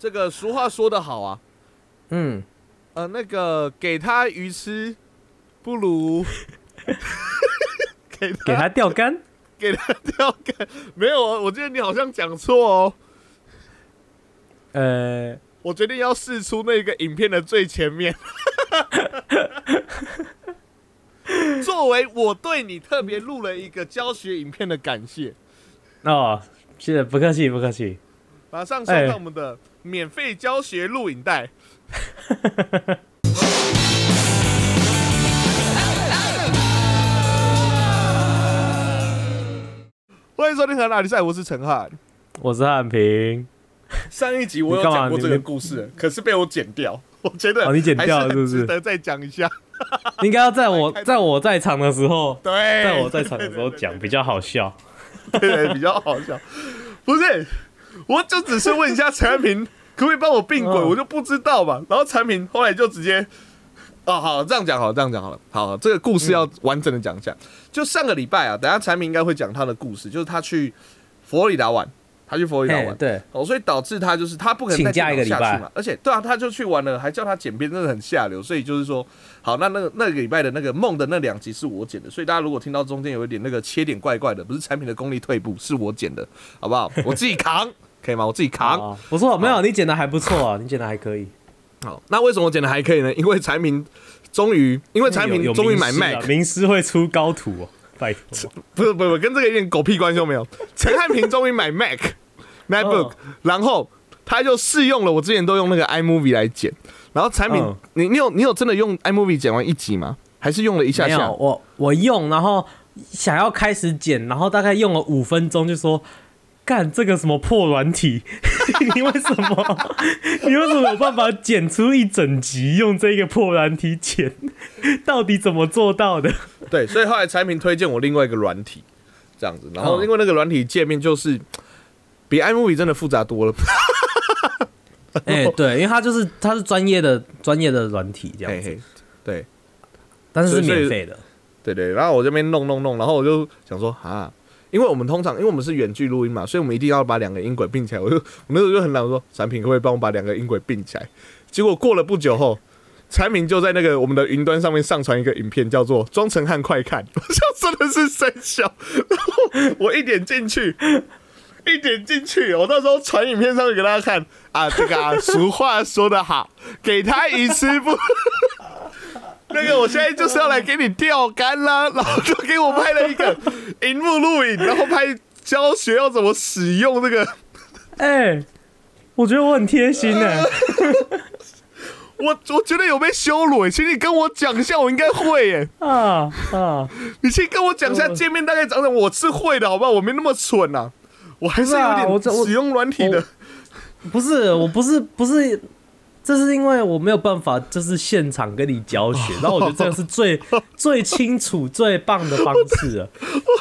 这个俗话说得好啊，嗯，呃，那个给他鱼吃，不如给 给他钓竿。给他钓竿。没有啊，我记得你好像讲错哦。呃，我决定要试出那个影片的最前面，作为我对你特别录了一个教学影片的感谢。哦，谢谢，不客气，不客气。马上收看我们的免费教学录影带。欢迎收听《河哪里赛》，我是陈汉。我是汉平。上一集我有讲过这个故事，可是被我剪掉。我觉得哦你剪掉了是不是值得再讲一下。应该要在我 在我在场的时候，对，在我在场的时候讲，比较好笑。对对，比较好笑。不是，我就只是问一下产品可不可以帮我并轨，嗯我就不知道嘛。然后产品后来就直接，哦，好，这样讲好了，这样讲好了。好，这个故事要完整的讲一下。就上个礼拜啊，等一下产品应该会讲他的故事，就是他去佛罗里达玩，他去佛罗里达玩。嘿对，哦，所以导致他就是他不可能再请假一个下去嘛，而且对啊，他就去玩了，还叫他剪片，真的很下流。所以就是说，好，那那个那个礼拜的那个梦的那两集是我剪的，所以大家如果听到中间有一点那个切点怪怪的，不是产品的功力退步，是我剪的，好不好？我自己扛，可以吗？我自己扛。哦不错，没有你剪的还不错啊，你剪的还可以。好，那为什么我剪的还可以呢？因为产品终于，因为产有有品终于买 Mac，名师会出高徒哦，拜托。不是不是不是，跟这个一点狗屁关系都没有。陈汉平终于买 Mac MacBook，、然后他就试用了我之前都用那个 iMovie 来剪，然后产品，嗯你你有你有真的用 iMovie 剪完一集吗？还是用了一下下？我我用，然后想要开始剪，然后大概用了五分钟，就说干这个什么破软体，你为什么 你为什么有办法剪出一整集用这个破软体剪？到底怎么做到的？对，所以后来产品推荐我另外一个软体，这样子，然后嗯因为那个软体界面就是比 iMovie 真的复杂多了，哎、对，因为它就是它是专业的专业的软体这样子，嘿嘿，对。但是是免费的。对对，然后我这边弄弄弄，然后我就想说啊，因为我们通常因为我们是远距录音嘛，所以我们一定要把两个音轨并起来。我就我那时候就很懒，我说产品可不可以帮我把两个音轨并起来？结果过了不久后，产品就在那个我们的云端上面上传一个影片，叫做“装成汉快看”，我就真的是生效。然后我一点进去。一点进去，我到时候传影片上去给大家看啊，这个啊，俗话说得好，给他一次不 那个，我现在就是要来给你钓竿啦，然后就给我拍了一个 荧幕录影，然后拍教学要怎么使用这个。哎、我觉得我很贴心呢、我我觉得有被羞辱耶，请你跟我讲一下，我应该会耶。啊啊！你先跟我讲一下界面大概长怎么，我是会的，好不好？我没那么蠢呐、我还是有我这我点使用软体的。不是，我不是不是，这是因为我没有办法，就是现场跟你教学，然后我觉得这个是最 最清楚、最棒的方式了。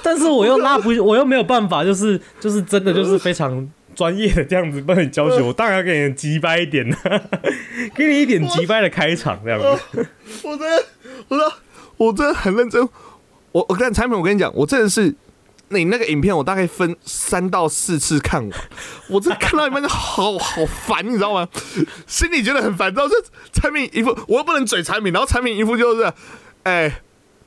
但是我又拉不，我又没有办法，就是就是真的就是非常专业的这样子帮你教学，我当然要给你急掰一点的，给你一点急掰的开场这样子。我真的，我说我真的很认真。我我看产品，我跟你讲，我真的是你那个影片，我大概分三到四次看完，我这看到一半就好好烦，你知道吗？心里觉得很烦，然后就产品一副我又不能嘴产品，然后产品一副就是，哎、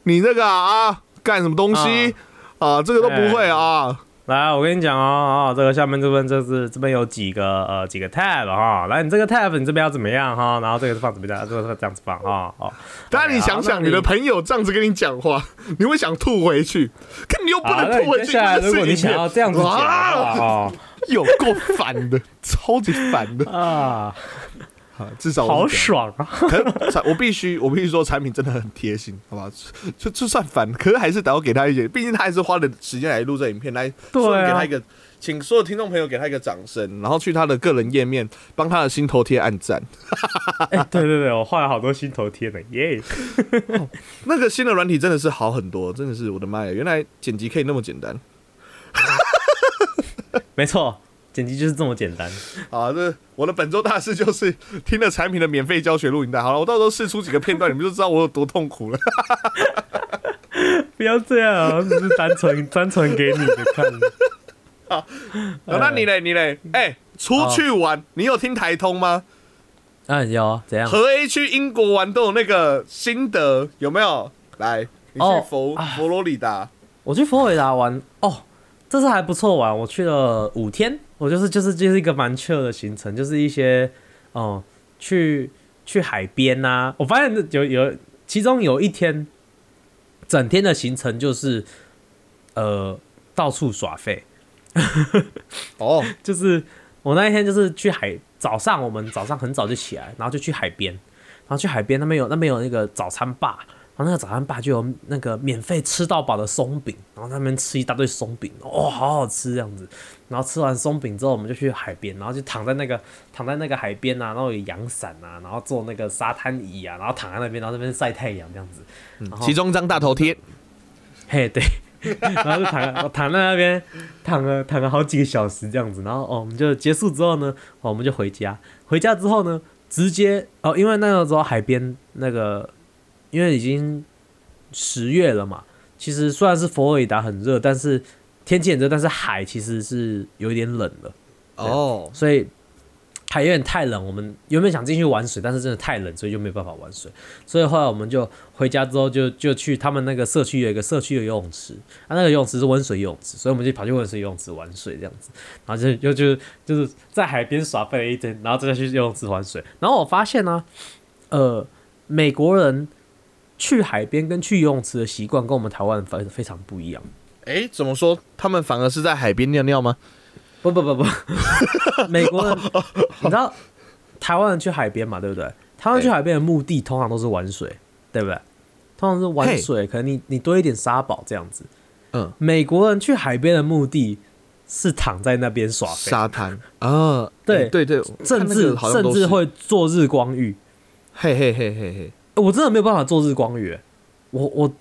你这个啊干什么东西啊这个都不会啊。来，我跟你讲哦，哦，这个下面这边这是这边有几个呃几个 tab 哈，来你这个 tab 你这边要怎么样哈，然后这个放怎么样，这个这样子放哈，哦，当然，你想想，你的朋友这样子跟你讲话，你会想吐回去，可你又不能吐回去。你接下来因为这是如果你想要这样子讲的啊 有够烦的，超级烦的。啊，至少我好。爽啊！可产我必须，我必须说，产品真的很贴心，好吧？就就算烦，可是还是得要给他一些，毕竟他还是花了时间来录这影片，来对给他一个，请所有听众朋友给他一个掌声，然后去他的个人页面帮他的心头贴按赞。哎，对对对，我画了好多心头贴呢，耶！那个新的软体真的是好很多，真的是我的妈呀！原来剪辑可以那么简单。没错，剪辑就是这么简单。好，这我的本周大事就是听了产品的免费教学录影带。好了，我到时候试出几个片段，你们就知道我有多痛苦了。不要这样啊，只是单纯单纯给你的看。好那你嘞，你嘞？哎、出去玩，你有听台通吗？嗯，有啊怎样？和 A 去英国玩都有那个心得，有没有？来，你去哦佛、啊佛罗里达，我去佛罗里达玩哦，这次还不错玩。我去了五天，我就是就是就是一个蛮 chill 的行程，就是一些哦、去去海边呐、我发现有有其中有一天，整天的行程就是呃到处耍废，哦，就是我那一天就是去海，早上我们早上很早就起来，然后就去海边，然后去海边那边有那边有那个早餐吧，然后那个早餐吧就有那个免费吃到饱的松饼，然后在那边吃一大堆松饼，哦、好好吃这样子。然后吃完松饼之后，我们就去海边，然后就躺在那个 躺在那个海边啊，然后有阳伞啊，然后坐那个沙滩椅啊，然后躺在那边，然后那边晒太阳这样子。其中一张大头贴，嘿，对，然后就躺我躺在那边躺了躺了好几个小时这样子，然后哦，我们就结束之后呢，哦，我们就回家。回家之后呢，直接哦，因为那个时候海边那个，因为已经十月了嘛，其实虽然是佛罗里达很热，但是天气很热，但是海其实是有一点冷了，哦，所以海有点太冷，我们原本想进去玩水，但是真的太冷，所以就没办法玩水。所以后来我们就回家之后就就去他们那个社区有一个社区的游泳池，啊，那个游泳池是温水游泳池，所以我们就跑去温水游泳池玩水这样子，然后就就就就是在海边耍废了一天，然后再去游泳池玩水。然后我发现呢、呃，美国人去海边跟去游泳池的习惯跟我们台湾人非非常不一样。哎，怎么说？他们反而是在海边尿尿吗？不不不不，美国人，你知道台湾人去海边嘛，对不对？台湾去海边的目的通常都是玩水，对不对？通常是玩水，可能你你多一点沙堡这样子。嗯，美国人去海边的目的是躺在那边耍，沙滩啊，对哎对对，甚至甚至会做日光浴。嘿嘿嘿嘿嘿，我真的没有办法做日光浴，我我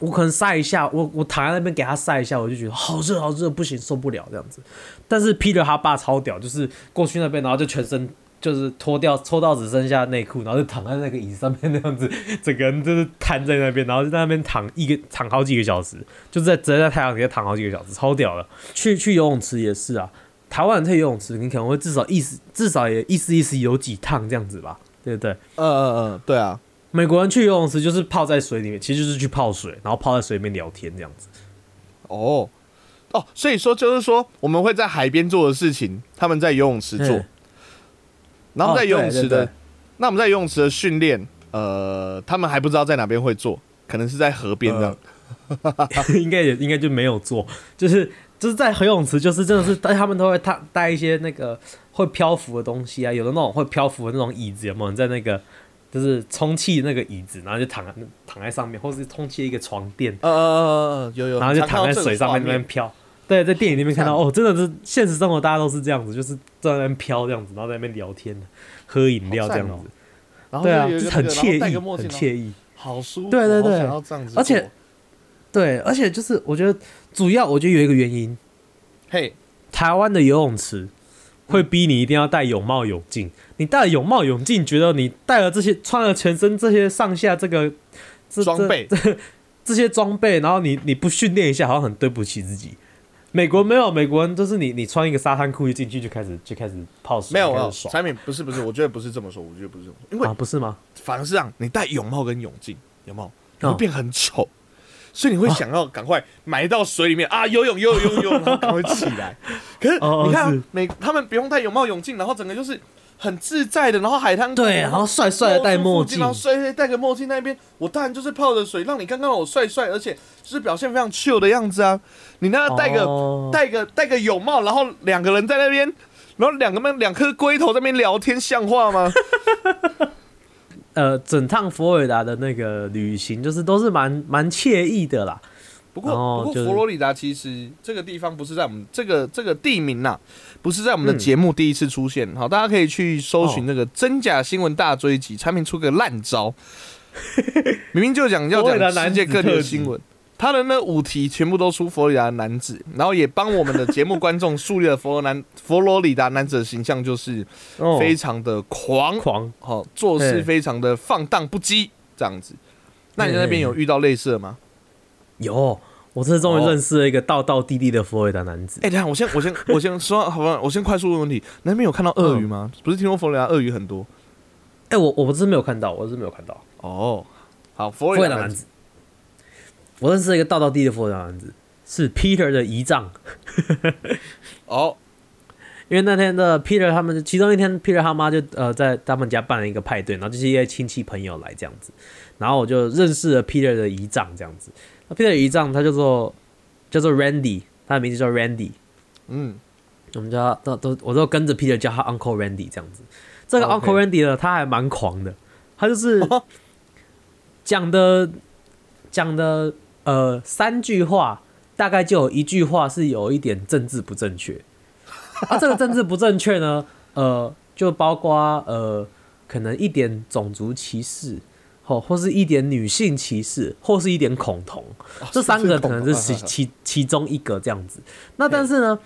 我可能晒一下，我我躺在那边给他晒一下，我就觉得好热好热，不行受不了这样子。但是 Peter 他爸超屌，就是过去那边，然后就全身就是脱掉，脱到只剩下内裤，然后就躺在那个椅子上面那样子，整个人就是瘫在那边，然后就在那边躺一个躺好几个小时，就是在直接在太阳底下躺好几个小时，超屌的。去去游泳池也是啊，台湾人去游泳池，你可能会至少意思至少也意思意思游几趟这样子吧，对不对？嗯嗯嗯，对啊，美国人去游泳池就是泡在水里面，其实就是去泡水，然后泡在水里面聊天这样子。哦哦，所以说就是说我们会在海边做的事情，他们在游泳池做嗯，然后在游泳池的，哦对对那我们在游泳池的训练，呃，他们还不知道在哪边会做，可能是在河边这样。对 应该也应该就没有做，就是就是在游泳池，就是真的是带他们都会带带一些那个会漂浮的东西啊，有的那种会漂浮的那种椅子，有没有？你在那个就是充气那个椅子，然后就躺在躺在上面，或是充气一个床垫，呃呃呃呃，有有，然后就躺在水上面那边飘。对，在电影里面看到哦，真的是现实生活大家都是这样子，就是在那边飘这样子，然后在那边聊天、喝饮料这样子好赞哦。然后对啊，很惬意，很惬意。好舒服，对对对而且对，而且就是我觉得主要，我觉得有一个原因，嘿，台湾的游泳池会逼你一定要戴泳帽、泳镜。你戴了泳帽、泳镜，觉得你戴了这些，穿了全身这些上下这个这装备这这这些装备，然后你你不训练一下，好像很对不起自己。美国没有，美国人就是你你穿一个沙滩裤一进去就开始就开始泡水，没有产品不是不是，我觉得不是这么说，我觉得不是这么说，因为啊，不是吗？反而是让你戴泳帽跟泳镜，有没有？你变很丑，所以你会想要赶快埋到水里面啊，游泳游泳游泳赶快起来。可是哦你看啊是每他们不用戴泳帽泳镜，然后整个就是很自在的，然后海滩对，然后帅帅的戴墨镜然，后帅帅戴个墨镜那边，我当然就是泡着水，让你看看我帅帅，而且就是表现非常 chill 的样子啊。你那戴个哦戴个戴个泳帽，然后两个人在那边，然后两个们两颗龟头在那边聊天，像话吗？呃，整趟佛罗里达的那个旅行，就是都是蛮蛮惬意的啦。不过，不过佛罗里达其实这个地方不是在我们这个这个地名呐、不是在我们的嗯节目第一次出现。好，大家可以去搜寻哦那个真假新闻大追击，产品出个烂招，明明就讲要讲世界各地的新闻。他的那五题全部都出佛罗里达男子，然后也帮我们的节目观众树立了佛罗南 佛罗里达男子的形象，就是哦，非常的狂，狂。好、做事非常的放荡不羁这样子。那你在那边有遇到类似的吗？有，我我这次终于哦认识了一个道道地地的佛罗里达男子。哎、等一下我先我先我先说好吧，我先快速问问题，那边有看到鳄鱼嗯吗？不是听说佛罗里达鳄鱼很多哎、我我不是没有看到，我是没有看到哦。好，佛佛罗里达男子罗里达男子。我认识了一个道道地地的佛罗里达男子，是 Peter 的姨丈。哦，因为那天的 Peter 他们，其中一天 Peter 他妈就呃在他们家办了一个派对，然后就是一些亲戚朋友来这样子，然后我就认识了 Peter 的姨丈这样子。那 Peter 的姨丈他叫做叫做 Randy，他的名字叫 Randy，嗯，我们叫他都都我都跟着 Peter 叫他 Uncle Randy 这样子。这个 Uncle Randy 呢，他还蛮狂的，他就是讲的讲的呃三句话，大概就有一句话是有一点政治不正确。啊，这个政治不正确呢，呃，就包括呃，可能一点种族歧视，或或是一点女性歧视，或是一点恐同，这三个可能是其其其中一个这样子。那但是呢，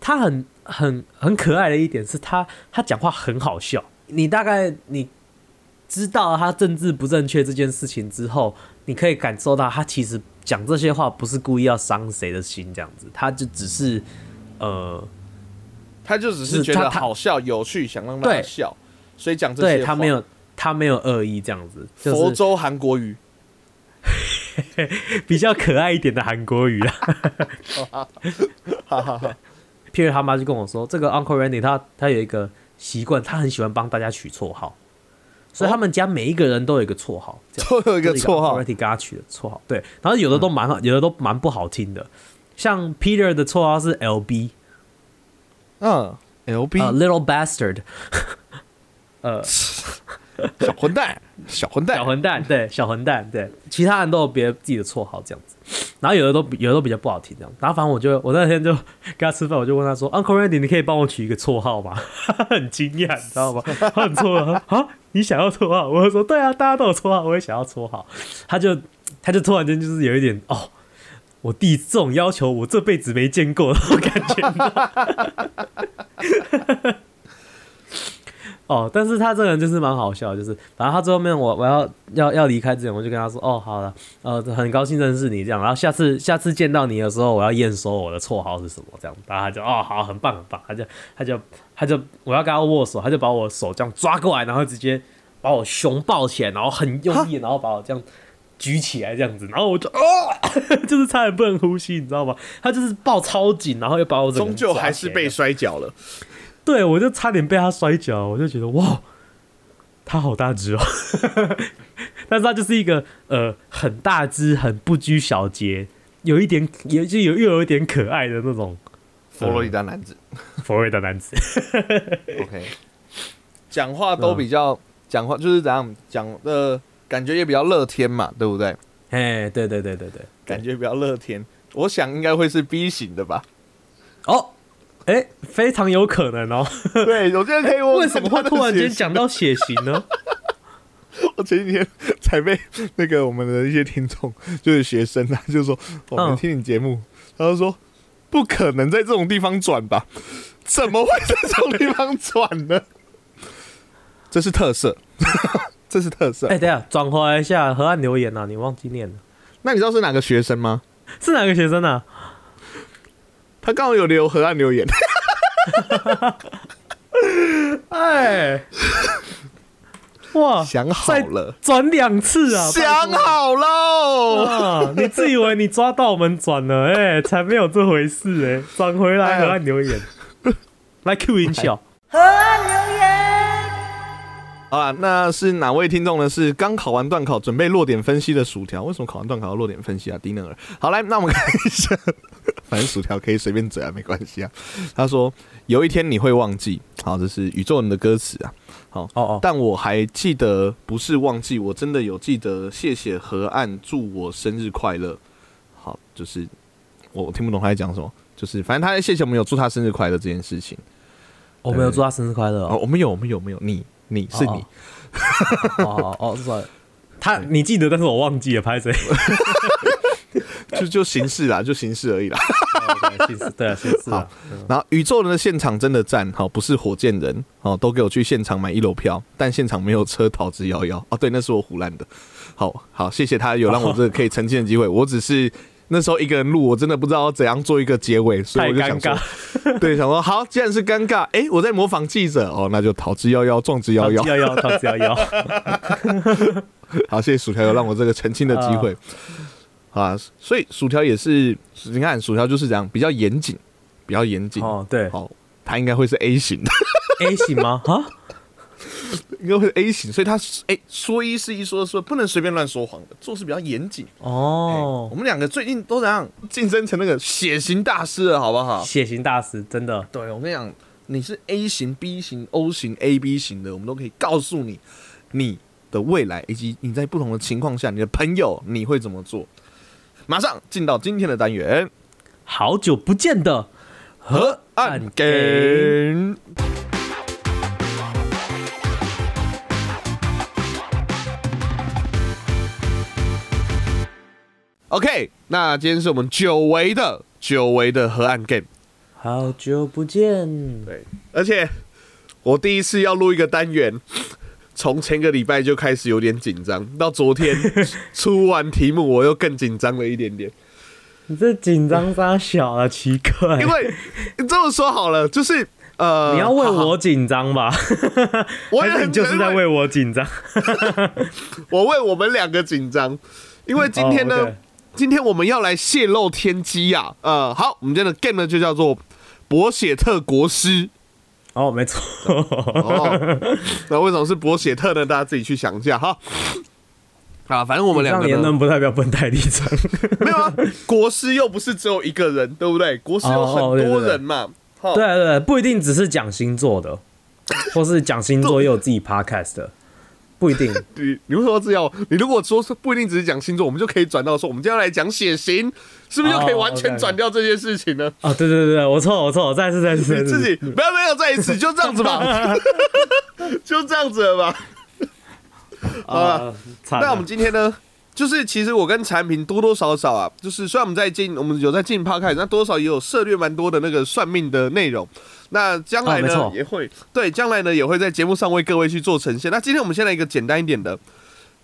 他很很很可爱的一点是他他讲话很好笑，你大概你知道他政治不正确这件事情之后，你可以感受到他其实讲这些话不是故意要伤谁的心，这样子，他就只是呃。他就只是觉得好笑、有趣，想让大家笑，所以讲这些他没有他没有恶意这样子，就是佛州韩国语。比较可爱一点的韩国语啦。哈哈哈。Peter 他妈就跟我说，这个 Uncle Randy 他他有一个习惯，他很喜欢帮大家取绰号，所以他们家每一个人都有一个绰号，都有一个绰号 Randy 给他取的绰号。对，然后有的都蛮好，有的都蛮不好听的，像 Peter 的绰号是 LB，嗯，LB 呃，Little Bastard，呃，小混蛋，小混蛋小，混蛋，对，小混蛋，对，其他人都有别自己的绰号这样子，然后有的都有的都比较不好听这样，然后反正我就我那天就 跟他吃饭，我就问他说，Uncle Randy，你可以帮我取一个绰号吗？很惊讶，你知道吗？他很错愕啊，你想要绰号？我说对啊，大家都有绰号，我也想要绰号。他就他就突然间就是有一点哦。我弟这种要求，我这辈子没见过，那种感觉。哦，但是他这个人就是蛮好笑，就是反正他最后面我我要要要离开之前，我就跟他说，哦，好了，呃，很高兴认识你这样，然后下次下次见到你的时候，我要验收我的绰号是什么这样，然后他就哦好，很棒很棒，他就他就他就我要跟他握手，他就把我手这样抓过来，然后直接把我胸抱起来，然后很用力，然后把我这样举起来这样子，然后我就哦，就是差点不能呼吸，你知道吗？他就是抱超紧，然后又把我终究还是被摔跤了。对，我就差点被他摔跤，我就觉得哇，他好大只哦，但是他就是一个呃很大只、很不拘小节，有一点也就有又有一点可爱的那种佛罗里达男子佛罗里达男子。OK，讲话都比较讲话就是怎样讲的，感觉也比较乐天嘛，对不对？哎，对对对对对，感觉比较乐天，我想应该会是 B 型的吧。哦，哎，非常有可能哦。对，有些人可以问。为什么会突然间？讲到血型呢？我前几天才被那个我们的一些听众，就是学生啊，就说我们嗯听你节目，他就说不可能在这种地方转吧？怎么会在这种地方转呢？这是特色，这是特色。哎，等一下转回来一下，河岸留言啊，你忘记念了，那你知道是哪个学生吗？是哪个学生啊？他刚好有留河岸留言，哎，哇，想好了，转两次啊！想好喽。啊！你自以为你抓到我们转了？哎、才没有这回事哎、转回来河岸留言，来 Q 音效。好啦，那是哪位听众呢？是刚考完段考，准备落点分析的薯条。为什么考完段考要落点分析啊？低能儿。好，来，那我们看一下，反正薯条可以随便嘴啊，没关系啊。他说有一天你会忘记，好，这是宇宙人的歌词啊。好哦哦，但我还记得，不是忘记，我真的有记得。谢谢河岸，祝我生日快乐。好，就是我听不懂他在讲什么，就是反正他在谢谢我们有祝他生日快乐这件事情。我没有祝他生日快乐哦，哦。我们有，我们有，没有你，你是你。哦哦哦，是吧？他你记得，但是我忘记了，拍谁？就就形式啦，就形式而已啦。对啊，形式。好。然后宇宙人的现场真的赞，好，不是火箭人，哦，都给我去现场买一楼票，但现场没有车，逃之夭夭。哦，对，那是我胡乱的。好好，谢谢他有让我这个可以澄清的机会，我只是那时候一个人录，我真的不知道怎样做一个结尾，所以太我就想说，，对，想说好，既然是尴尬，哎、我在模仿记者哦，那就逃之夭夭，壮之夭夭。夭夭，逃之夭夭。好，谢谢薯条有让我这个澄清的机会。啊，所以薯条也是，你看薯条就是这样，比较严谨，比较严谨。哦，对好，他应该会是 A 型的，，A 型吗？啊，应该会是 A 型，所以他哎、说一是一，说二说，不能随便乱说谎的，做事比较严谨。哦我，们两个最近都怎样晋升成那个血型大师了，好不好？血型大师，真的。对，我跟你讲，你是 A 型、B 型、O 型、AB 型的，我们都可以告诉你你的未来，以及你在不同的情况下，你的朋友你会怎么做。马上进到今天的单元好久不见的河岸 game。OK，那今天是我们久违的久违的河岸 game。好久不见，对，而且我第一次要录一个单元，从前个礼拜就开始有点紧张，到昨天 出完题目，我又更紧张了一点点。你这紧张啥小啊？奇怪，因为这么说好了，就是呃，你要为，我紧张吧？我也很还是你就是在为我紧张？我为我们两个紧张，因为今天呢，今天我们要来泄露天机呀、呃，好，我们今天的 game 呢就叫做博写特国师。哦，没错，哦，那为什么是博写特呢？大家自己去想一下哈。啊，反正我们两个呢言论不代表本台立场。没有啊，国师又不是只有一个人，对不对？国师有很多人嘛。齁对对对，不一定只是讲星座的，或是讲星座又有自己 podcast 的，不一定。你你为什么这样？你如果说是不一定只是讲星座，我们就可以转到说，我们今天要来讲血型，是不是就可以哦完全转掉这件事情呢？啊，对对对对，我错了我错了，再一次再一次。你自己不要没有再一次，就这样子吧，就这样子了吧。好了，啊，那我们今天呢，就是其实我跟产品多多少少啊，就是虽然我们在进，我们有在进 p 开，那多少也有涉略蛮多的那个算命的内容。那将来呢、哦也会对，将来呢也会在节目上为各位去做呈现。那今天我们先来一个简单一点的，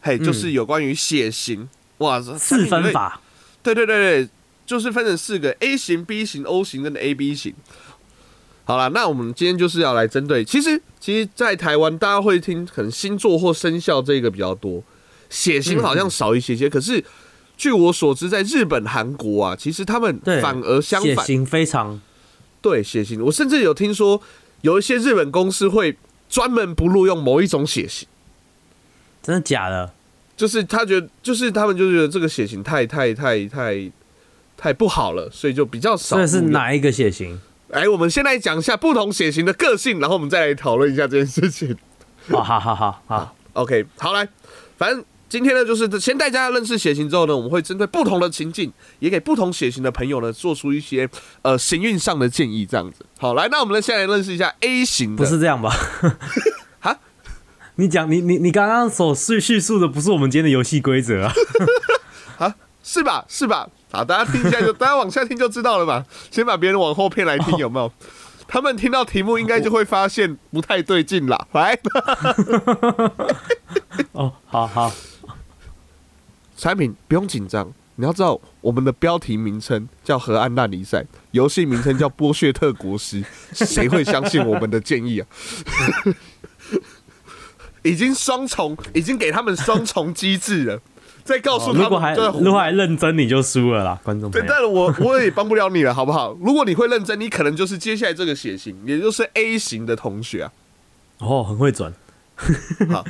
嘿，就是有关于血型，哇，嗯四分，法，对对对对，就是分成四个 A 型、B 型、O 型跟 AB 型。好了，那我们今天就是要来针对，其实其实，在台湾大家会听可能星座或生肖这个比较多，血型好像少一些些。可是据我所知，在日本、韩国啊，其实他们，反而相反，血型非常对血型，我甚至有听说有一些日本公司会专门不录用某一种血型，真的假的？就是他觉得，就是他们就觉得这个血型太太太太太不好了，所以就比较少。这是？哪一个血型？哎，我们先来讲一下不同血型的个性，然后我们再来讨论一下这件事情。哦，好好好好，OK，好来，反正今天呢，就是先带大家认识血型之后呢，我们会针对不同的情境，也给不同血型的朋友呢，做出一些呃行运上的建议，这样子。好，来，那我们呢，先来认识一下 A 型的，不是这样吧？哈，你讲你你你刚刚所叙叙述的不是我们今天的游戏规则啊？啊，是吧？是吧？好，大家听一下就，大家往下听就知道了嘛。先把别人往后骗来听，有没有？他们听到题目应该就会发现不太对劲啦。来，哦，好好，产品不用紧张，你要知道我们的标题名称叫河岸烂泥赛，游戏名称叫剥削特国师，谁会相信我们的建议啊？已经双重，已经给他们双重机制了，再告诉他哦如果还如果还认真，你就输了啦，观众朋对，友。但是我我也帮不了你了，好不好？如果你会认真，你可能就是接下来这个血型，也就是 A 型的同学啊。哦，很会转，好，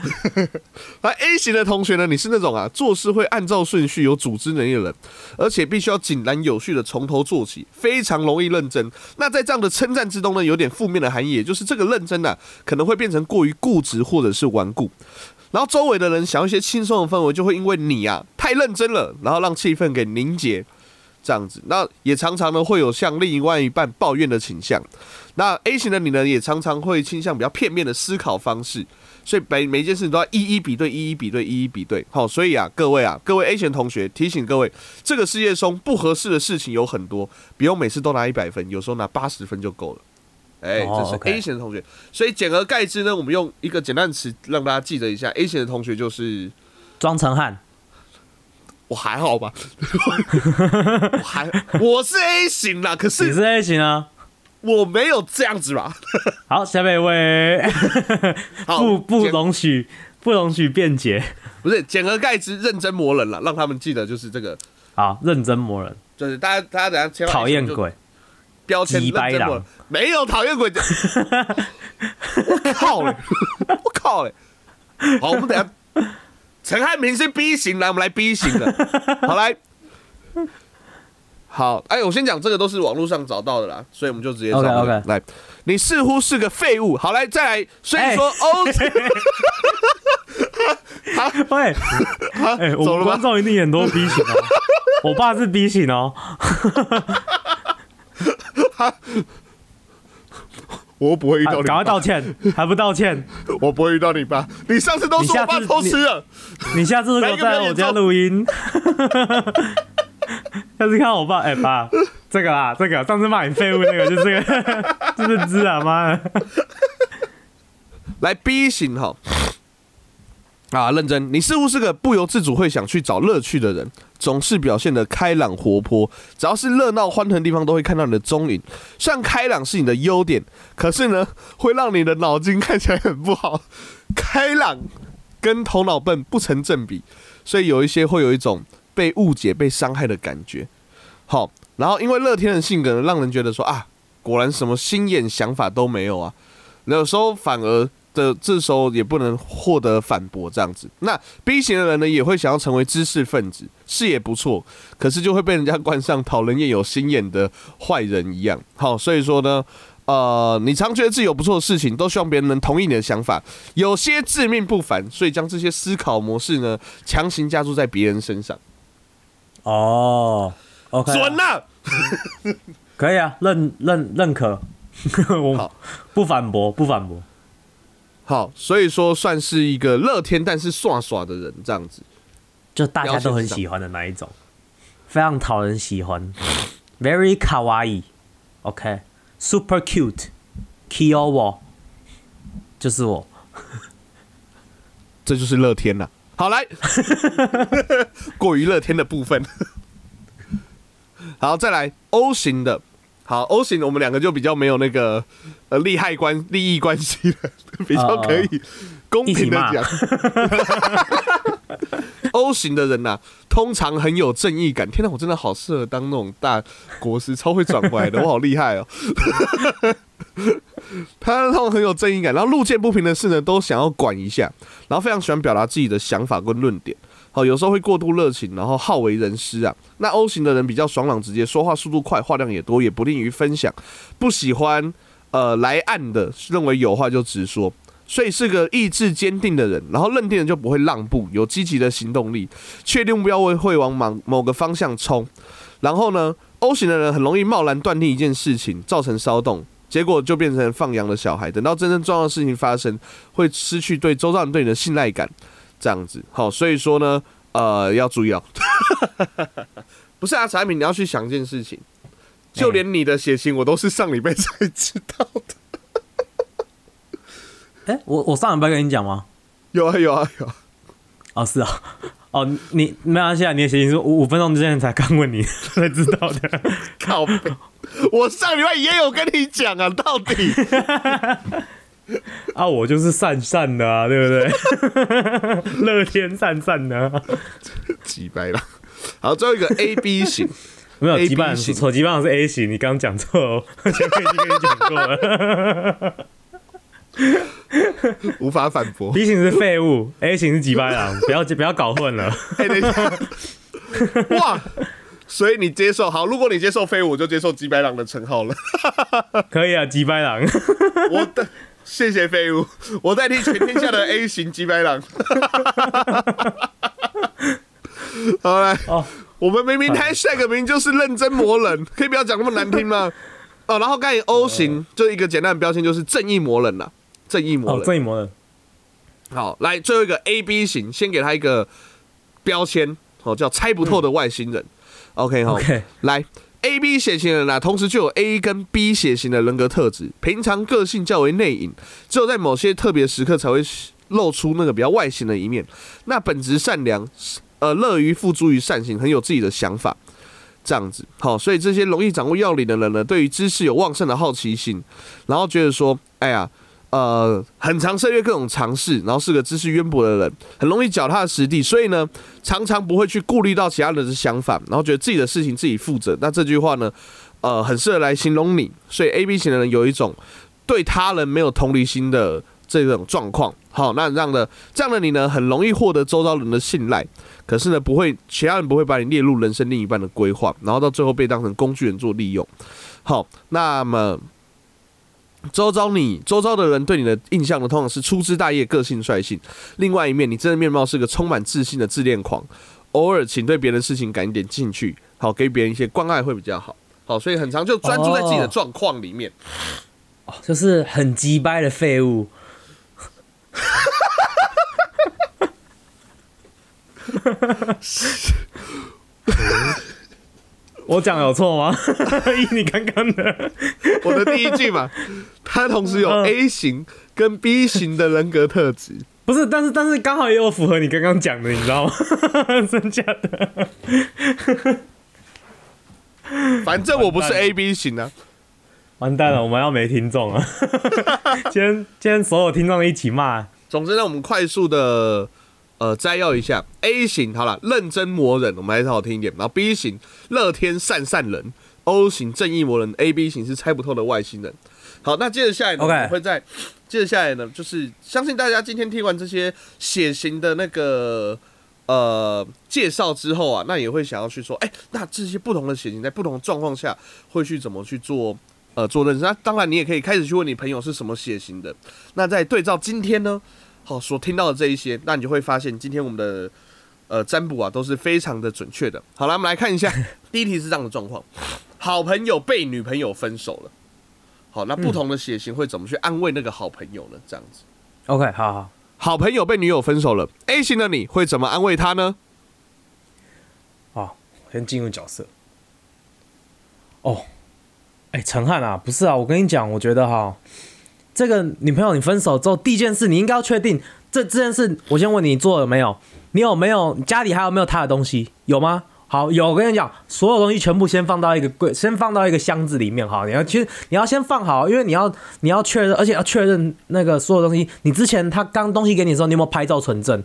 那 A 型的同学呢，你是那种啊做事会按照顺序、有组织能力的人，而且必须要井然有序的从头做起，非常容易认真。那在这样的称赞之中呢，有点负面的含义，也就是这个认真啊，可能会变成过于固执或者是顽固。然后周围的人想要一些轻松的氛围，就会因为你啊太认真了，然后让气氛给凝结，这样子。那也常常呢会有向另外一半抱怨的倾向。那 A 型的你呢，也常常会倾向比较片面的思考方式，所以每每一件事情都要一一比对，一一比对，一一比对。好，所以啊，各位啊，各位 A 型同学，提醒各位，这个世界中不合适的事情有很多，不用每次都拿一百分，有时候拿八十分就够了。哎，哦这是 A 型的同学，所以简而概之呢，我们用一个简单的词让大家记得一下，A 型的同学就是庄成汉我还好吧，我还我是 A 型啦，可是你是是 A 型啊。我没有这样子吧？好，下面一位，不不容许不容许辩解。不是简而概之，认真磨人了，让他们记得就是这个，好，认真磨人，就是大家大家等下千万讨厌鬼，标签鸡掰认真磨狼，没有讨厌鬼，我靠嘞，我靠嘞，好，我们等下陈汉明是 B 型，来我们来 B 型的，好来。好，哎，我先讲这个都是网络上找到的啦，所以我们就直接找 OK，OK 来。你似乎是个废物。好，来再来。所以说 欧，喂，哎，我们观众一定很多 B 型哦。我爸是 B 型哦，我不会遇到你啊赶快，道歉，还不道歉？我不会遇到你爸。你上次都说我爸偷吃了，你下次如果在我家录音，下次看我爸，哎、爸，这个啊，这个上次骂你废物那个，就这个，就是知啊，妈的，来 B 型哈。啊，认真！你似乎是个不由自主会想去找乐趣的人，总是表现得开朗活泼，只要是热闹欢腾的地方都会看到你的踪影。虽然开朗是你的优点，可是呢，会让你的脑筋看起来很不好。开朗跟头脑笨不成正比，所以有一些会有一种被误解、被伤害的感觉。好，然后因为乐天的性格呢，让人觉得说啊，果然什么心眼想法都没有啊。有时候反而的这时候也不能获得反驳这样子。那 B 型的人呢，也会想要成为知识分子，视野不错，可是就会被人家冠上讨人厌、有心眼的坏人一样。好，所以说呢。呃，你常觉得自己有不错的事情，都希望别人能同意你的想法。有些自命不凡，所以将这些思考模式呢，强行加注在别人身上。哦，OK，准了，可以啊，认认认可，我好不反驳，不反驳。好，所以说算是一个乐天但是耍耍的人这样子。就大家都很喜欢的那一种，非常讨人喜欢，very kawaii，OK，super cute，Kyo 就是我。这就是乐天了。好来，过于乐天的部分。好，再来 O 型的。好，O 型的我们两个就比较没有那个呃利害关利益关系了，比较可以公平的讲。O 型的人呐、通常很有正义感。天哪，我真的好适合当那种大国师，超会转回来的，我好厉害哦。他通常很有正义感，然后路见不平的事呢，都想要管一下，然后非常喜欢表达自己的想法跟论点。好，有时候会过度热情，然后好为人师啊。那 O 型的人比较爽朗直接，说话速度快，话量也多，也不吝于分享，不喜欢呃来暗的，认为有话就直说，所以是个意志坚定的人。然后认定人就不会让步，有积极的行动力，确定目标会会往某某个方向冲。然后呢，O 型的人很容易贸然断定一件事情，造成骚动。结果就变成放羊的小孩，等到真正重要的事情发生，会失去对周遭人对你的信赖感，这样子。好，所以说呢，呃，要注意哦。不是啊，产品你要去想一件事情，就连你的血型我都是上礼拜才知道的。哎、我我上礼拜跟你讲吗？有啊有啊有啊，哦，是啊，哦，你没关系啊，你的写信是五五分钟之前才刚问你 才知道的。靠背，我上礼拜也有跟你讲啊，到底 啊，我就是善善的啊，对不对？乐天善善的、啊，几掰了。好，最后一个 A B 型，没有 B 型错，吉班是 A 型，你刚刚讲错哦，前面已经跟你讲过了。无法反驳。B 型是废物，A 型是吉班狼，不要不要搞混了。哎、等一下，哇！所以你接受好，如果你接受飞，我就接受吉白狼的称号了。可以啊，吉班狼。我的谢谢废物，我代替全天下的 A 型吉白狼。好来，哦，我们明明 hashtag 明明就是认真磨人，可以不要讲那么难听吗？哦，然后刚才 O 型就一个简单的标签，就是正义魔人啦，正义魔哦，人。正义魔人。好，来最后一个 A B 型，先给他一个标签，哦，叫猜不透的外星人。OK 哈 OK，来 A B 血型的人啊，同时就有 A 跟 B 血型的人格特质，平常个性较为内隐，只有在某些特别时刻才会露出那个比较外形的一面。那本质善良，呃乐于付诸于善行，很有自己的想法。这样子，好，所以这些容易掌握要领的人呢，对于知识有旺盛的好奇心，然后觉得说，哎呀，呃，很常涉猎各种尝试，然后是个知识渊博的人，很容易脚踏实地，所以呢，常常不会去顾虑到其他人的想法，然后觉得自己的事情自己负责。那这句话呢，呃，很适合来形容你。所以 A B 型的人有一种对他人没有同理心的这种状况。好，那这样的这样的你呢，很容易获得周遭人的信赖。可是呢，不会，其他人不会把你列入人生另一半的规划，然后到最后被当成工具人做利用。好，那么周遭你周遭的人对你的印象呢，通常是粗枝大叶、个性率性。另外一面，你真的面貌是个充满自信的自恋狂。偶尔，请对别的事情感一点兴趣，好，给别人一些关爱会比较好。好，所以很长就专注在自己的状况里面。哦，就是很鸡掰的废物。我讲有错吗？以你刚刚的，我的第一句嘛，他同时有 A 型跟 B 型的人格特质，不是，但是但是刚好也有符合你刚刚讲的，你知道吗？真假的？反正我不是 A B 型啊，完蛋了，我们要没听众了。今天今天所有听众一起骂。总之，让我们快速的。呃，摘要一下，A 型好了，认真磨人，我们还是好听一点。然后 B 型，乐天善善人；O 型，正义魔人；A B 型是猜不透的外星人。好，那接着下来呢，我会在接着下来呢，就是相信大家今天听完这些血型的那个呃介绍之后啊，那也会想要去说，哎，那这些不同的血型在不同的状况下会去怎么去做呃做认识？那当然，你也可以开始去问你朋友是什么血型的。那在对照今天呢？好，所听到的这一些，那你就会发现，今天我们的呃占卜啊，都是非常的准确的。好了，我们来看一下，第一题是这样的状况：好朋友被女朋友分手了。好，那不同的血型会怎么去安慰那个好朋友呢？这样子。OK，好好，好朋友被女友分手了，A 型的你会怎么安慰他呢？好，先进入角色。哦，哎，陈汉啊，不是啊，我跟你讲，我觉得哈。这个女朋友你分手之后，第一件事你应该要确定这这件事。我先问你做了没有？你有没有家里还有没有他的东西？有吗？好，有。我跟你讲，所有东西全部先放到一个柜，先放到一个箱子里面。哈，你要其实你要先放好，因为你要你要确认，而且要确认那个所有东西。你之前他刚东西给你的时候，你有没有拍照存证？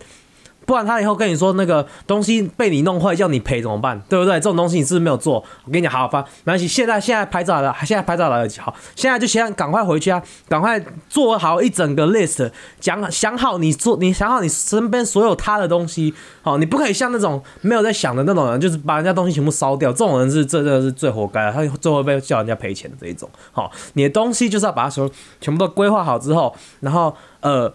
不然他以后跟你说那个东西被你弄坏，叫你赔怎么办？对不对？这种东西你是不是没有做？我跟你，好好发，没关系。现在现在拍照了，现在拍照来得及。好，现在就先赶快回去啊，赶快做好一整个 list，讲想好你做，你想好你身边所有他的东西。好，你不可以像那种没有在想的那种人，就是把人家东西全部烧掉。这种人是这这是最活该的，他最后被叫人家赔钱的这一种。好，你的东西就是要把它所全部都规划好之后，然后呃。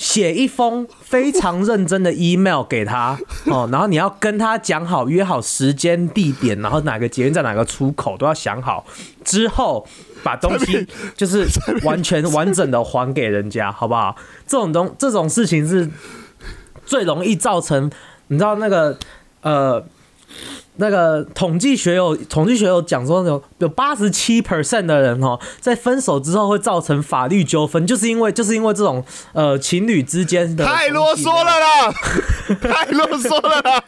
写一封非常认真的 email 给他 哦，然后你要跟他讲好，约好时间地点，然后哪个捷运在哪个出口都要想好，之后把东西就是完全完整的还给人家，好不好？这种东这种事情是最容易造成，你知道那个呃。那个统计学有统计学有讲说有有八十七 percent 的人哦，在分手之后会造成法律纠纷，就是因为就是因为这种呃情侣之间的太啰嗦了啦，太啰嗦了啦，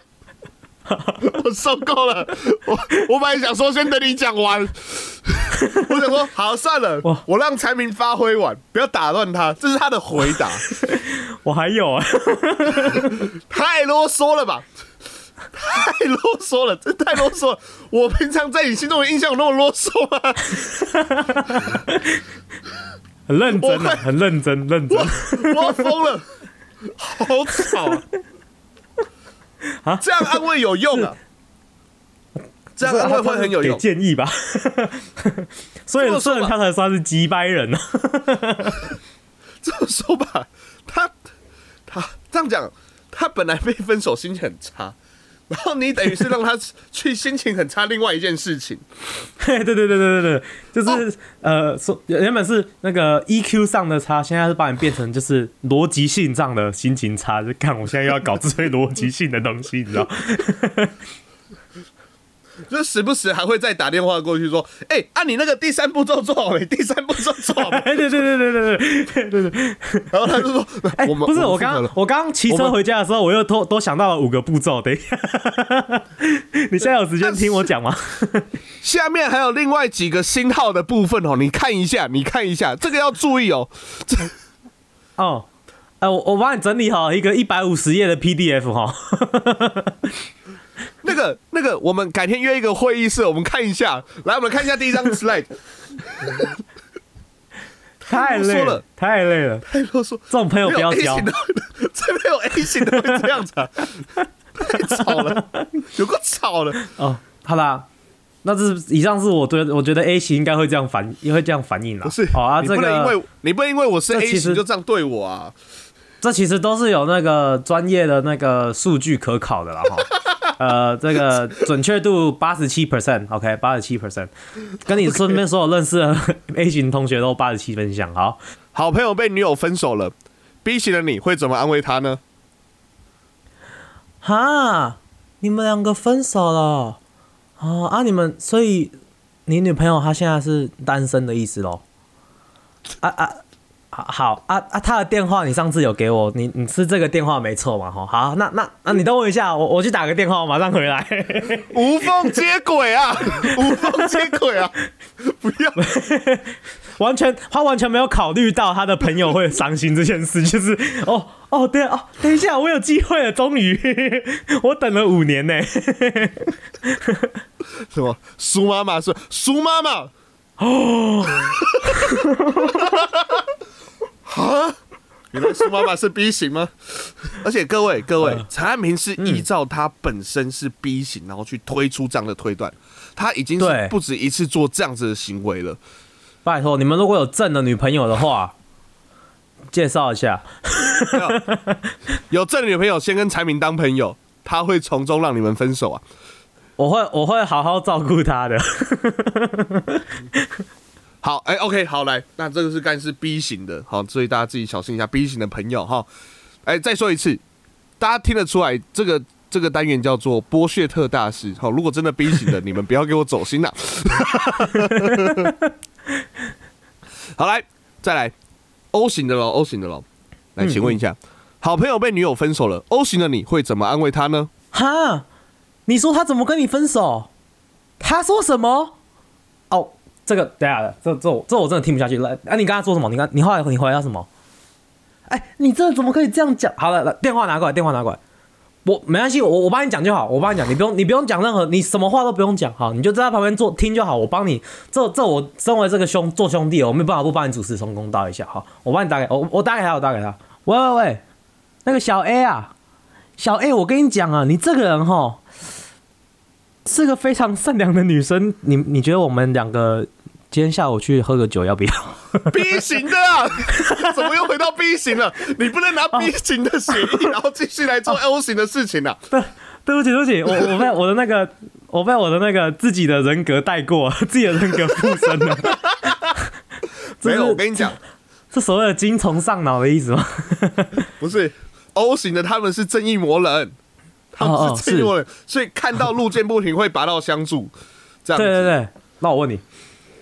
我受够了，我我本来想说先等你讲完，我想说好算了，我我让财明发挥完，不要打断他，这是他的回答，我还有啊，太啰嗦了吧。太啰嗦了，这太啰嗦了。我平常在你心中的印象有那么啰嗦吗？很认真啊，很认真，认真。我疯了，好吵啊！啊，这样安慰有用啊？这样安慰会很有用？建议吧。所以，所以他才算是击败人呢。这么说吧，他他这样讲，他本来被分手，心情很差。然后你等于是让他去心情很差，另外一件事情。对对对对对对，就是呃，说原本是那个 EQ 上的差，现在是把你变成就是逻辑性上的心情差。就看我现在又要搞这些逻辑性的东西，你知道？就是时不时还会再打电话过去说，哎、啊你那个第三步骤做好没？第三步骤做好没？哎，对对对对对对对对对。然后他就说，哎，我们不是我刚我刚刚骑车回家的时候，我又多多想到了五个步骤。等一下，你现在有时间听我讲吗？下面还有另外几个星号的部分哦，你看一下，你看一下，这个要注意哦。这哦，呃，我我帮你整理好一个一百五十页的 PDF 哈。那个那个，我们改天约一个会议室，我们看一下。来，我们看一下第一张 slide。太累了太累了，太啰嗦，这种朋友不要交这边有 A 型的会这样子啊，太吵了，有个吵了。哦，好啦，那这是以上是我对我觉得 A 型应该会这样反，也会这样反应啦。不是，哦啊，你这个因为你不能因为我是 A 型就这样对我啊。这其实都是有那个专业的那个数据可考的啦哈。呃，这个准确度八十七 percent，OK，八十七 percent，跟你身边所有认识的 A 型同学都八十七分像。好，好朋友被女友分手了，B 型的你会怎么安慰他呢？哈，你们两个分手了，哦啊，你们所以你女朋友她现在是单身的意思喽？啊啊，好好啊啊，他的电话你上次有给我，你你是这个电话没错嘛？哈，好，那那那你等我一下，我我去打个电话，我马上回来。无缝接轨啊，无缝接轨啊！不要，完全，他完全没有考虑到他的朋友会伤心这件事，就是哦哦对哦，等一下，我有机会了，终于，我等了五年呢。什么？苏妈妈是苏妈妈哦，啊？原来苏妈妈是 B 型吗？而且各位各位，陈汉平是依照他本身是 B 型，然后去推出这样的推断，他已经是对不止一次做这样子的行为了。拜托，你们如果有正的女朋友的话，介绍一下。有正的女朋友先跟柴明当朋友，他会从中让你们分手啊。我会我会好好照顾他的。好，哎、o k 好，来，那这个是干是 B 型的，好，所以大家自己小心一下 B 型的朋友哈。哎、再说一次，大家听得出来，这个这个单元叫做剥削特大师。好，如果真的 B 型的，你们不要给我走心啦。好，来，再来 O 型的喽，O 型的喽。来，请问一下，好朋友被女友分手了，O 型的你会怎么安慰他呢？哈，你说他怎么跟你分手？他说什么？哦，这个等一下，这这我这我真的听不下去。来，啊，你刚才说什么？你刚你后来你回答什么？哎，你这怎么可以这样讲？好了，来电话拿过来，电话拿过来。我没关系，我我帮你讲就好，我帮你讲，你不用你不用讲任何，你什么话都不用讲，好，你就在他旁边坐听就好，我帮你。这这我身为这个兄做兄弟，我没办法不帮你主持从公道一下，好，我帮你打给我我打给他，我打给他。喂喂喂，那个小 A 啊，小 A，我跟你讲啊，你这个人哈是个非常善良的女生，你你觉得我们两个今天下午去喝个酒要不要？B 型的啊，怎么又回到 B 型了？你不能拿 B 型的协议，然后继续来做 O 型的事情啊！对，对不起，对不起，我我被我的那个，我被我的那个自己的人格带过，自己的人格附身了。没有，我跟你讲，是所谓的精虫上脑的意思吗？不是 O 型的，他们是正义魔人，他是正义魔人，所以看到路见不平会拔刀相助，这样子。对对对，那我问你，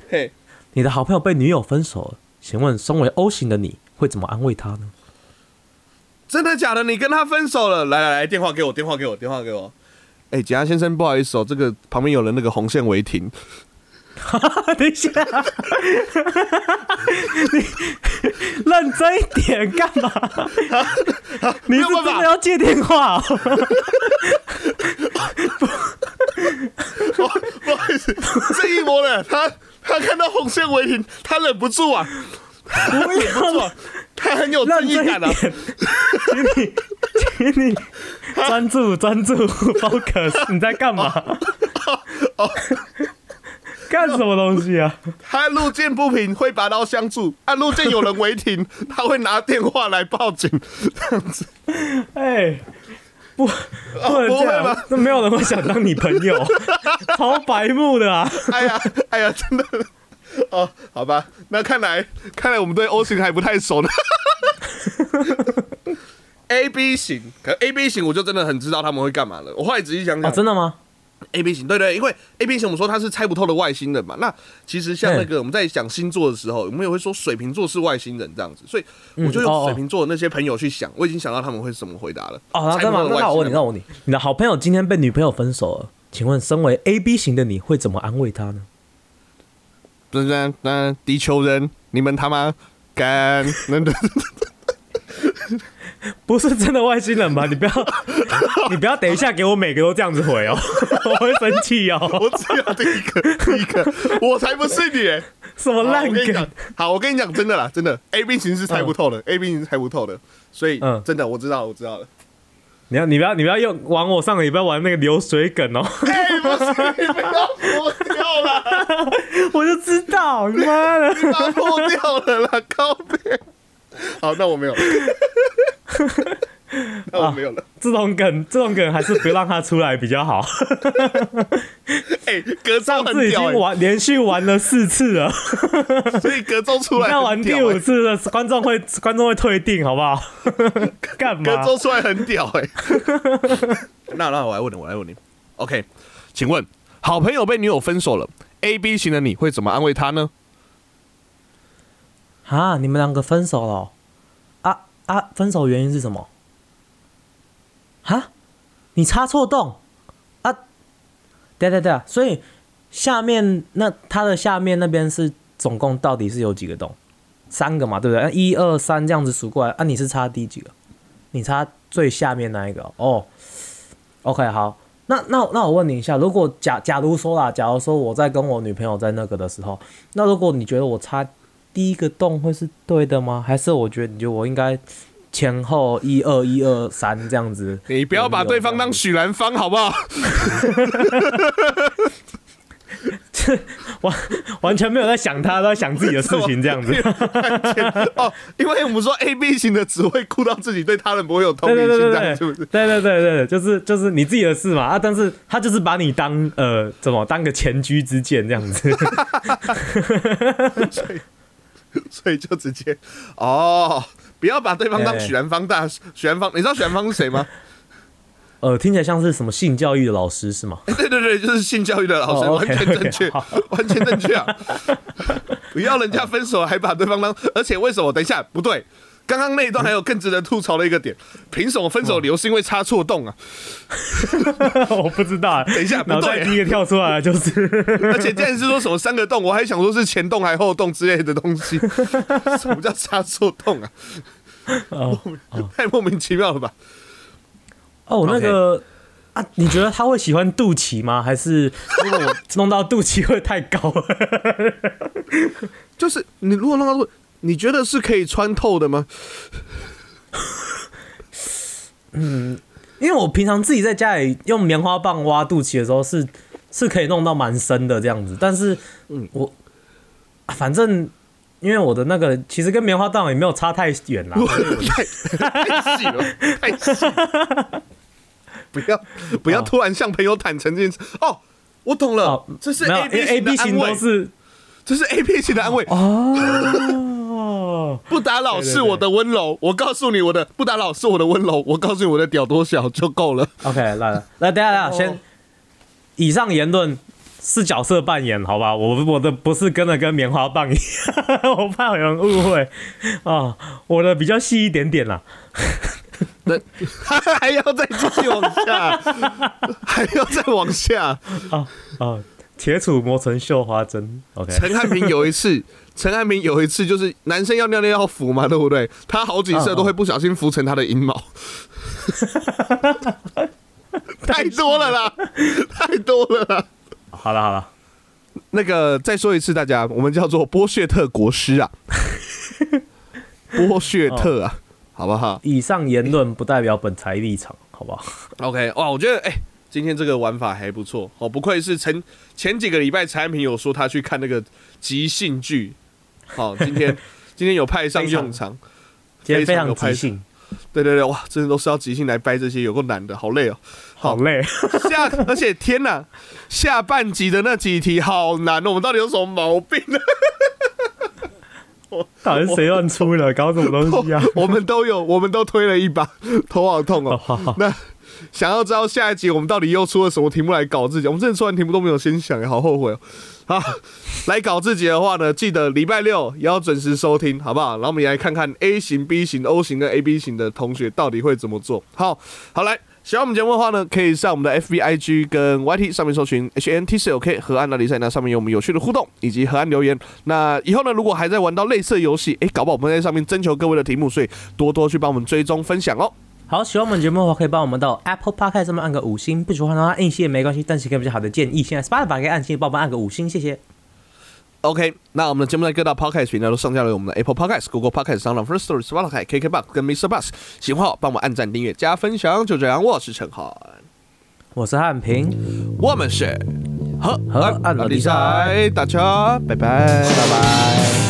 嘿，你的好朋友被女友分手了，请问身为 O 型的你会怎么安慰他呢？真的假的？你跟他分手了？来来来，电话给我，电话给我，电话给我。哎，检察先生，不好意思哦，这个旁边有人那个红线违停，等一下，你认真一点干嘛？你是真的要接电话、哦？不好意思，这一波呢，他他看到红线违停，他忍不住啊，他忍不住啊，他很有正义感啊。点，请你，请你专注专注 focus，你在干嘛？干什么东西啊？他路见不平会拔刀相助，啊，路见有人违停，他会拿电话来报警，这样子。哎、不，不能这样吗，那没有人会想当你朋友，超白目的啊！哎呀，哎呀，真的。哦，好吧，那看来看来我们对 O 型还不太熟呢。A B 型，可 A B 型我就真的很知道他们会干嘛了。我后来仔细想哦，想，真的吗？A B 型，对对，因为 A B 型我们说他是猜不透的外星人嘛。那其实像那个我们在讲星座的时候，我们也会说水瓶座是外星人这样子，所以我就用水瓶座的那些朋友去想，我已经想到他们会怎么回答了。哦，那干嘛？那那我问你，人那我问你，你的好朋友今天被女朋友分手了，请问身为 A B 型的你会怎么安慰他呢？噔噔噔，地球人，你们他妈干！不是真的外星人吧？你不要，你不要等一下给我每个都这样子回哦，我会生气哦。我只要第一个，第一个，我才不是你欸！什么烂梗好，我跟你讲，真的啦，真的，A B 型是猜不透的、a B 型是猜不透的，所以、嗯真的我知道，我知道了。你要你不要你不要用玩我上个礼拜玩那个流水梗哦，哎、不是，你不要了，我就知道，你妈的！你把它脱掉了啦，靠背。好，那我没有，那我没有了。这种梗这种梗还是不要让他出来比较好。哎、隔周上次已经玩连续玩了四次了，所以隔周出来再玩第五次了，观众会观众会退订，好不好？干隔嘛？周出来很屌哎、那那我来问你，我来问你，OK？请问，好朋友被女友分手了，A B 型的你会怎么安慰他呢？啊，你们两个分手了哦、啊！分手原因是什么？啊，你插错洞啊？对对对，所以下面那它的下面那边是总共到底是有几个洞？三个嘛，对不对？啊一二三这样子数过来啊，你是插第几个？你插最下面那一个哦。OK，好，那那那我问你一下，如果假假如说啦，假如说我在跟我女朋友在那个的时候，那如果你觉得我插第一个洞会是对的吗？还是我觉得你觉得我应该前后一二一二三这样子？你不要把对方当许兰芳好不好？完完全没有在想他，都在想自己的事情这样子。哦，因为我们说 A B 型的只会顾到自己，对他人不会有同对理心，对对对对这样是不是？对对对对，就是就是你自己的事嘛啊！但是他就是把你当呃怎么当个前车之鉴这样子。所以就直接哦，不要把对方当哎许兰芳大许兰芳，你知道许兰芳是谁吗？呃，听起来像是什么性教育的老师是吗？哎 对对对，就是性教育的老师，哦完全正确，完全正确啊！不要人家分手还把对方当，而且为什么？等一下，不对，刚刚那一段还有更值得吐槽的一个点，凭什么分手理由是因为插错洞啊？我不知道，等一下不脑袋对第一个跳出来就是 而且竟然是说什么三个洞，我还想说是前洞还后洞之类的东西，什么叫插错洞啊？哦太莫名其妙了吧？哦，那个啊，你觉得他会喜欢肚脐吗？还是如果我弄到肚脐会太高了？就是你如果弄到，你觉得是可以穿透的吗？嗯因为我平常自己在家里用棉花棒挖肚脐的时候是是可以弄到蛮深的这样子，但是我、啊反正因为我的那个其实跟棉花棒也没有差太远啦，太太细了，太细了。不要不要突然向朋友坦诚这件事哦。我懂了哦，这是 A B A 型的 B 型是这是 A B 型的安慰。哦，不打扰是我的温柔，我告诉你我的不打扰是我的温柔，我告诉你我的屌多小就够了。OK，来了，来等一下等下，哦先以上言论是角色扮演，好吧？我我的不是跟的跟棉花棒一样，我怕有人误会啊、我的比较细一点点啦。那还要再继续往下，还要再往下。啊啊，铁杵磨成绣花针。OK，陈汉平有一次，陈汉平有一次就是男生要尿尿要扶嘛，对不对？他好几次都会不小心扶成他的阴毛，太多了啦，太多了啦。好了好了，那个再说一次，大家，我们叫做波血特国师啊，波血特啊，好不好以上言论不代表本台立场，好不好？？OK，哇，我觉得哎、今天这个玩法还不错哦，不愧是前前几个礼拜陈汉平有说他去看那个即兴剧，好、今天今天有派上用场。今天非常有拍即兴，对对对，哇，真的都是要即兴来掰这些，有够难的，好累哦。好累。下，而且天哪，下半集的那几题好难哦，我们到底有什么毛病呢？到底是谁乱出了？搞什么东西啊？我们都有，我们都推了一把，头好痛哦。那想要知道下一集我们到底又出了什么题目来搞自己？我们真的出完题目都没有先想，好后悔哦。好，来搞自己的话呢，记得礼拜六也要准时收听，好不好？然后我们也来看看 A 型、B 型、O 型跟 AB 型的同学到底会怎么做。好，好来。喜欢我们节目的话呢，可以上我们的 FB、IG 跟 YT 上面搜寻 HNTCLK 河岸那里赛，那上面有我们有趣的互动以及河岸留言。那以后呢，如果还在玩到类似游戏，诶，搞不好我们在上面征求各位的题目，所以多多去帮我们追踪分享哦。好，喜欢我们节目的话，可以帮我们到 Apple Podcast 上面按个五星；不喜欢的话，硬星也没关系，但是一个比较好的建议，现在 Spotify 可以按星，帮我们按个五星，谢谢。OK，那我们的节目在各大 Podcast 平台都上架了，我们的 Apple Podcast、Google Podcast、s o u n d First Story、Spotify、KKBox 跟 Mr. Bus。喜欢的话帮我们按赞、订阅、加分享。就这样，我是陈浩，我是汉平，我们是和和按老弟赛，大家拜拜，拜拜。